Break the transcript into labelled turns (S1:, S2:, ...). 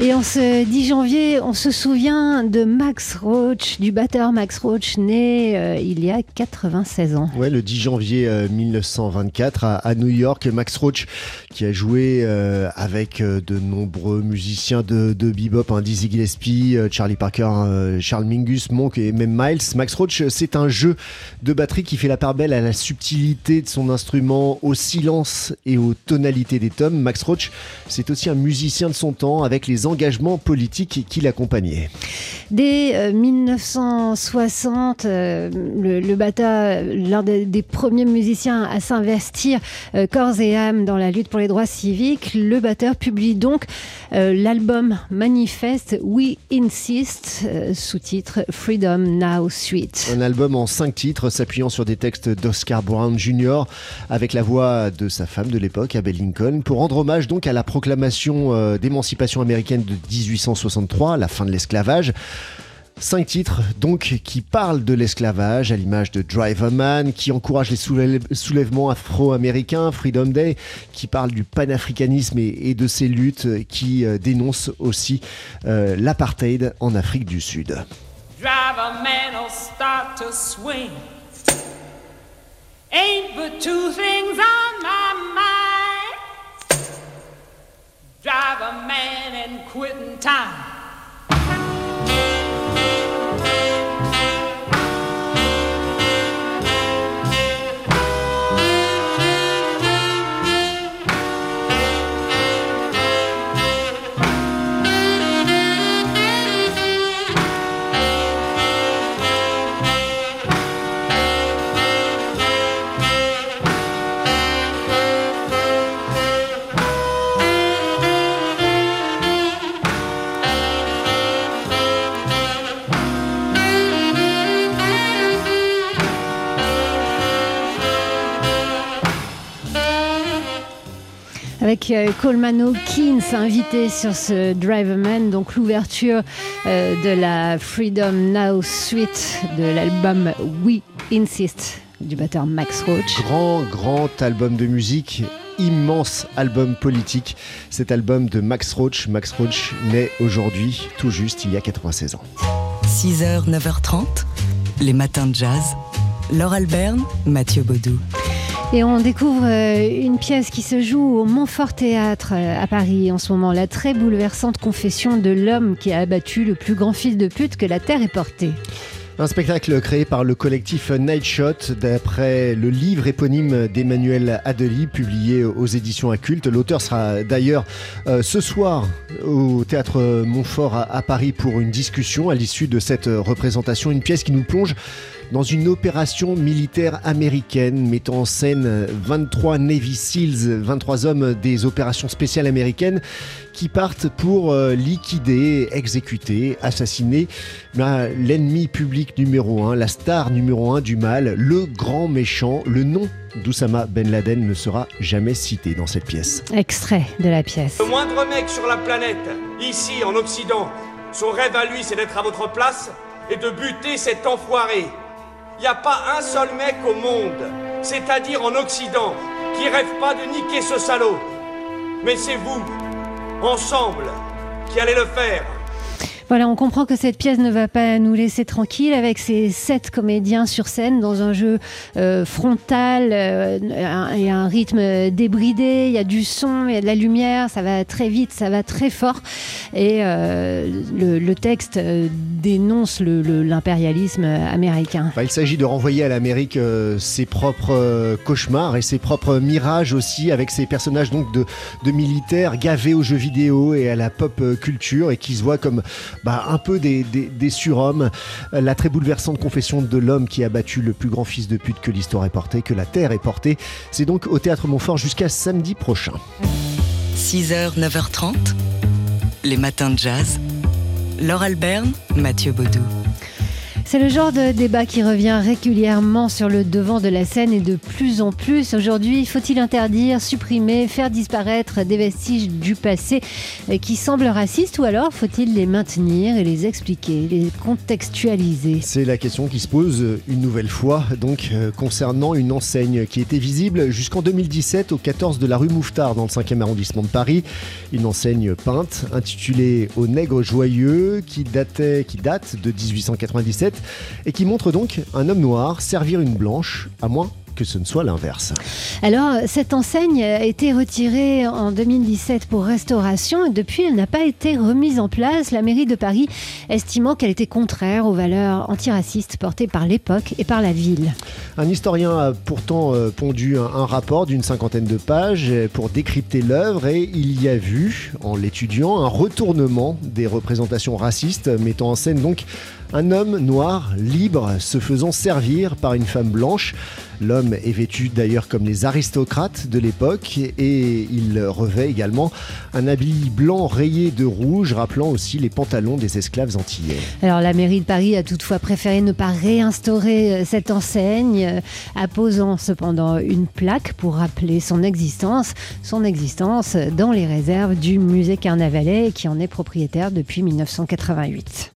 S1: Et en ce 10 janvier, on se souvient de Max Roach, du batteur Max Roach, né euh, il y a 96 ans.
S2: Ouais, le 10 janvier 1924 euh, à, New York, Max Roach qui a joué euh, avec de nombreux musiciens de, bebop, hein, Dizzy Gillespie, Charlie Parker, Charles Mingus, Monk et même Miles. Max Roach, c'est un jeu de batterie qui fait la part belle à la subtilité de son instrument, au silence et aux tonalités des tomes. Max Roach, c'est aussi un musicien de son temps avec les engagement politique qui l'accompagnait.
S1: Dès 1960, euh, euh, le, le, Bata, l'un des, premiers musiciens à s'investir euh, corps et âme dans la lutte pour les droits civiques, le batteur publie donc l'album manifeste We Insist, sous-titre Freedom Now Suite.
S2: Un album en cinq titres s'appuyant sur des textes d'Oscar Brown Jr. avec la voix de sa femme de l'époque, Abel Lincoln, pour rendre hommage donc à la proclamation d'émancipation américaine de 1863, la fin de l'esclavage. Cinq titres donc qui parlent de l'esclavage, à l'image de Driver Man, qui encourage les soulèvements afro-américains, Freedom Day, qui parle du panafricanisme et, de ses luttes, qui euh, dénonce aussi euh, l'apartheid en Afrique du Sud. Ain't but two things on my mind. A man and quitting time.
S1: Avec euh, Coleman Hawkins invité sur ce Drive Man, donc l'ouverture euh, de la Freedom Now Suite de l'album We Insist du batteur Max Roach.
S2: Grand, grand album de musique immense album politique, cet album de Max Roach. Max Roach naît aujourd'hui, tout juste, il y a 96 ans.
S3: 6h, 9h30, les matins de jazz. Laure Alberne, Mathieu Baudou.
S1: Et on découvre euh, une pièce qui se joue au Montfort Théâtre euh, à Paris en ce moment, la très bouleversante confession de l'homme qui a abattu le plus grand fils de pute que la terre ait porté.
S2: Un spectacle créé par le collectif Nightshot d'après le livre éponyme d'Emmanuel Adely publié aux éditions Incultes. L'auteur sera d'ailleurs euh, ce soir au théâtre Montfort à Paris pour une discussion à l'issue de cette représentation, une pièce qui nous plonge dans une opération militaire américaine mettant en scène 23 Navy SEALs, 23 hommes des opérations spéciales américaines qui partent pour euh, liquider, exécuter, assassiner l'ennemi public numéro un, la star numéro un du mal, le grand méchant, le nom d'Oussama Ben Laden ne sera jamais cité dans cette pièce.
S1: Extrait de la pièce.
S4: Le moindre mec sur la planète, ici en Occident, son rêve à lui c'est d'être à votre place et de buter cet enfoiré. Il n'y a pas un seul mec au monde, c'est-à-dire en Occident, qui rêve pas de niquer ce salaud. Mais c'est vous, ensemble, qui allez le faire.
S1: Voilà, on comprend que cette pièce ne va pas nous laisser tranquille avec ces sept comédiens sur scène dans un jeu euh, frontal euh, et un rythme débridé. Il y a du son, il y a de la lumière, ça va très vite, ça va très fort. Et euh, le, texte dénonce l'impérialisme américain.
S2: Bah, il s'agit de renvoyer à l'Amérique ses propres cauchemars et ses propres mirages aussi, avec ces personnages donc de, de militaires gavés aux jeux vidéo et à la pop culture et qui se voient comme bah, un peu des, surhommes. La très bouleversante confession de l'homme qui a battu le plus grand fils de pute que l'histoire ait porté, que la terre ait porté. C'est donc au théâtre Montfort jusqu'à samedi prochain.
S3: 6h, 9h30, les matins de jazz. Laure Alberne, Mathieu Baudou.
S1: C'est le genre de débat qui revient régulièrement sur le devant de la scène et de plus en plus. Aujourd'hui, faut-il interdire, supprimer, faire disparaître des vestiges du passé qui semblent racistes ou alors faut-il les maintenir et les expliquer, les contextualiser?
S2: C'est la question qui se pose une nouvelle fois donc euh, concernant une enseigne qui était visible jusqu'en 2017 au 14 de la rue Mouffetard dans le 5e arrondissement de Paris. Une enseigne peinte intitulée Au nègre joyeux qui datait qui date de 1897 et qui montre donc un homme noir servir une blanche, à moins que ce ne soit l'inverse.
S1: Alors, cette enseigne a été retirée en 2017 pour restauration et depuis, elle n'a pas été remise en place, la mairie de Paris estimant qu'elle était contraire aux valeurs antiracistes portées par l'époque et par la ville.
S2: Un historien a pourtant euh, pondu un, rapport d'une cinquantaine de pages pour décrypter l'œuvre et il y a vu, en l'étudiant, un retournement des représentations racistes mettant en scène donc un homme noir, libre, se faisant servir par une femme blanche. L'homme est vêtu d'ailleurs comme les aristocrates de l'époque et il revêt également un habit blanc rayé de rouge, rappelant aussi les pantalons des esclaves antillais.
S1: Alors la mairie de Paris a toutefois préféré ne pas réinstaurer euh, cette enseigne, euh, apposant cependant une plaque pour rappeler son existence, son existence dans les réserves du musée Carnavalet qui en est propriétaire depuis 1988.